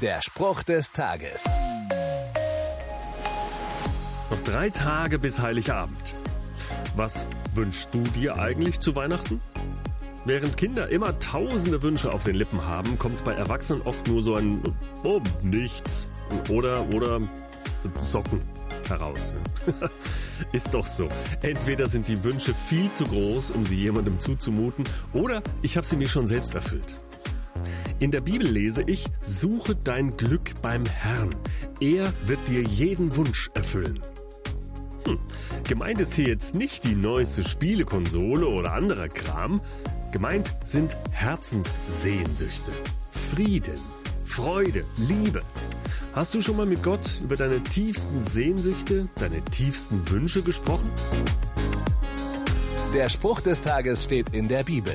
Der Spruch des Tages. Noch drei Tage bis Heiligabend. Was wünschst du dir eigentlich zu Weihnachten? Während Kinder immer tausende Wünsche auf den Lippen haben, kommt bei Erwachsenen oft nur so ein Oh, nichts oder oder Socken heraus. Ist doch so. Entweder sind die Wünsche viel zu groß, um sie jemandem zuzumuten, oder ich habe sie mir schon selbst erfüllt. In der Bibel lese ich, suche dein Glück beim Herrn. Er wird dir jeden Wunsch erfüllen. Hm. Gemeint ist hier jetzt nicht die neueste Spielekonsole oder anderer Kram. Gemeint sind Herzenssehnsüchte. Frieden, Freude, Liebe. Hast du schon mal mit Gott über deine tiefsten Sehnsüchte, deine tiefsten Wünsche gesprochen? Der Spruch des Tages steht in der Bibel.